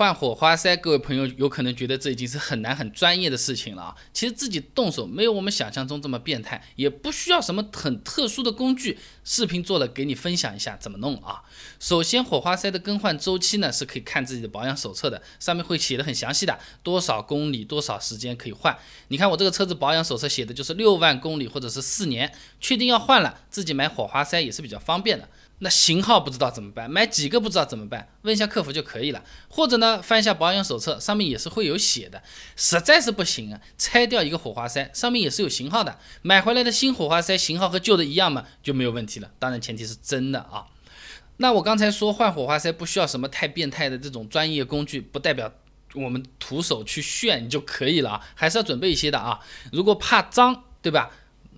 换火花塞，各位朋友有可能觉得这已经是很难很专业的事情了啊。其实自己动手没有我们想象中这么变态，也不需要什么很特殊的工具。视频做了，给你分享一下怎么弄啊。首先，火花塞的更换周期呢是可以看自己的保养手册的，上面会写的很详细的，多少公里多少时间可以换。你看我这个车子保养手册写的就是六万公里或者是四年，确定要换了，自己买火花塞也是比较方便的。那型号不知道怎么办，买几个不知道怎么办，问一下客服就可以了。或者呢，翻一下保养手册，上面也是会有写的。实在是不行啊，拆掉一个火花塞，上面也是有型号的。买回来的新火花塞型号和旧的一样嘛，就没有问题了。当然前提是真的啊。那我刚才说换火花塞不需要什么太变态的这种专业工具，不代表我们徒手去炫就可以了啊，还是要准备一些的啊。如果怕脏，对吧？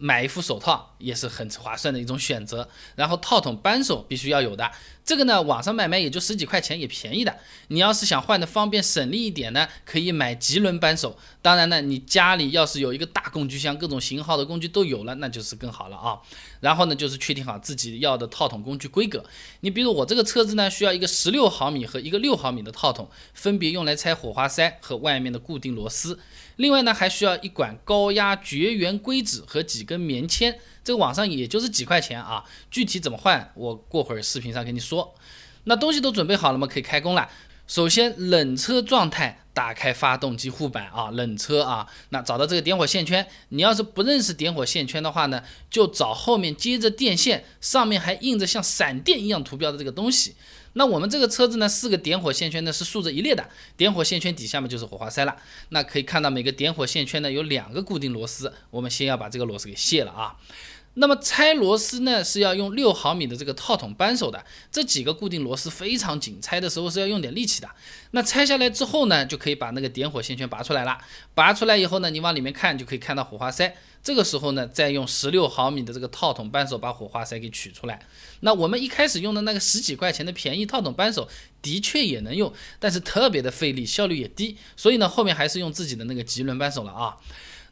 买一副手套也是很划算的一种选择，然后套筒扳手必须要有的，这个呢网上买卖也就十几块钱，也便宜的。你要是想换的方便省力一点呢，可以买棘轮扳手。当然呢，你家里要是有一个大工具箱，各种型号的工具都有了，那就是更好了啊。然后呢，就是确定好自己要的套筒工具规格。你比如我这个车子呢，需要一个十六毫米和一个六毫米的套筒，分别用来拆火花塞和外面的固定螺丝。另外呢，还需要一管高压绝缘硅脂和几跟棉签，这个网上也就是几块钱啊。具体怎么换，我过会儿视频上跟你说。那东西都准备好了吗？可以开工了。首先，冷车状态。打开发动机护板啊，冷车啊，那找到这个点火线圈，你要是不认识点火线圈的话呢，就找后面接着电线，上面还印着像闪电一样图标的这个东西。那我们这个车子呢，四个点火线圈呢是竖着一列的，点火线圈底下面就是火花塞了。那可以看到每个点火线圈呢有两个固定螺丝，我们先要把这个螺丝给卸了啊。那么拆螺丝呢，是要用六毫米的这个套筒扳手的，这几个固定螺丝非常紧，拆的时候是要用点力气的。那拆下来之后呢，就可以把那个点火线圈拔出来了。拔出来以后呢，你往里面看就可以看到火花塞。这个时候呢，再用十六毫米的这个套筒扳手把火花塞给取出来。那我们一开始用的那个十几块钱的便宜套筒扳手，的确也能用，但是特别的费力，效率也低。所以呢，后面还是用自己的那个棘轮扳手了啊。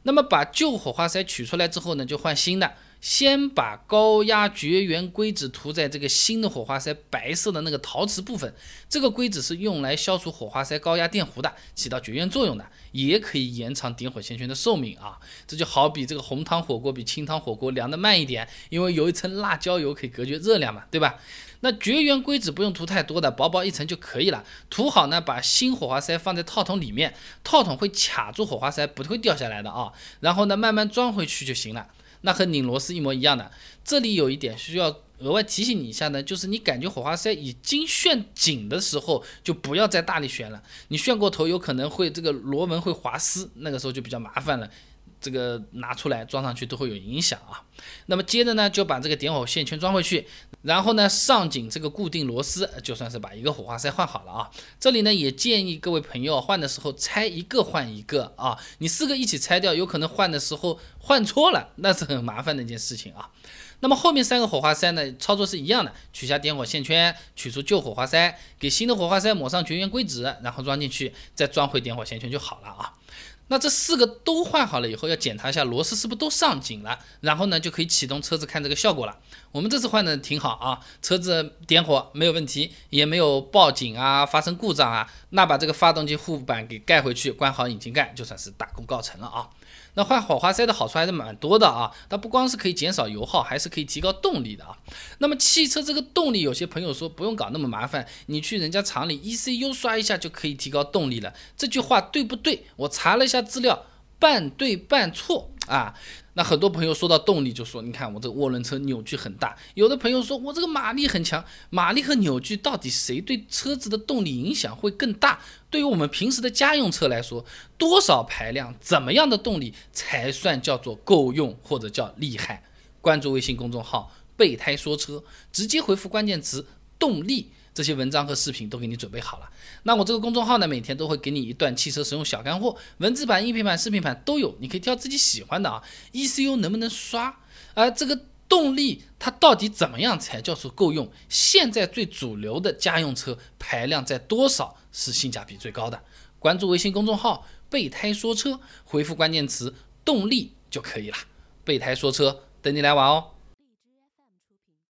那么把旧火花塞取出来之后呢，就换新的。先把高压绝缘硅脂涂在这个新的火花塞白色的那个陶瓷部分，这个硅脂是用来消除火花塞高压电弧的，起到绝缘作用的，也可以延长点火线圈的寿命啊。这就好比这个红汤火锅比清汤火锅凉的慢一点，因为有一层辣椒油可以隔绝热量嘛，对吧？那绝缘硅脂不用涂太多的，薄薄一层就可以了。涂好呢，把新火花塞放在套筒里面，套筒会卡住火花塞，不会掉下来的啊。然后呢，慢慢装回去就行了。那和拧螺丝一模一样的，这里有一点需要额外提醒你一下呢，就是你感觉火花塞已经旋紧的时候，就不要再大力旋了，你旋过头有可能会这个螺纹会滑丝，那个时候就比较麻烦了。这个拿出来装上去都会有影响啊。那么接着呢，就把这个点火线圈装回去，然后呢上紧这个固定螺丝，就算是把一个火花塞换好了啊。这里呢也建议各位朋友换的时候拆一个换一个啊，你四个一起拆掉，有可能换的时候换错了，那是很麻烦的一件事情啊。那么后面三个火花塞呢，操作是一样的，取下点火线圈，取出旧火花塞，给新的火花塞抹上绝缘硅脂，然后装进去，再装回点火线圈就好了啊。那这四个都换好了以后，要检查一下螺丝是不是都上紧了，然后呢就可以启动车子看这个效果了。我们这次换的挺好啊，车子点火没有问题，也没有报警啊，发生故障啊。那把这个发动机护板给盖回去，关好引擎盖，就算是大功告成了啊。那换火花塞的好处还是蛮多的啊，它不光是可以减少油耗，还是可以提高动力的啊。那么汽车这个动力，有些朋友说不用搞那么麻烦，你去人家厂里 ECU 刷一下就可以提高动力了，这句话对不对？我查了一下资料，半对半错啊。那很多朋友说到动力就说，你看我这个涡轮车扭矩很大，有的朋友说我这个马力很强，马力和扭矩到底谁对车子的动力影响会更大？对于我们平时的家用车来说，多少排量，怎么样的动力才算叫做够用或者叫厉害？关注微信公众号“备胎说车”，直接回复关键词“动力”。这些文章和视频都给你准备好了。那我这个公众号呢，每天都会给你一段汽车使用小干货，文字版、音频版、视频版都有，你可以挑自己喜欢的啊。ECU 能不能刷？而这个动力它到底怎么样才叫做够用？现在最主流的家用车排量在多少是性价比最高的？关注微信公众号“备胎说车”，回复关键词“动力”就可以了。备胎说车，等你来玩哦。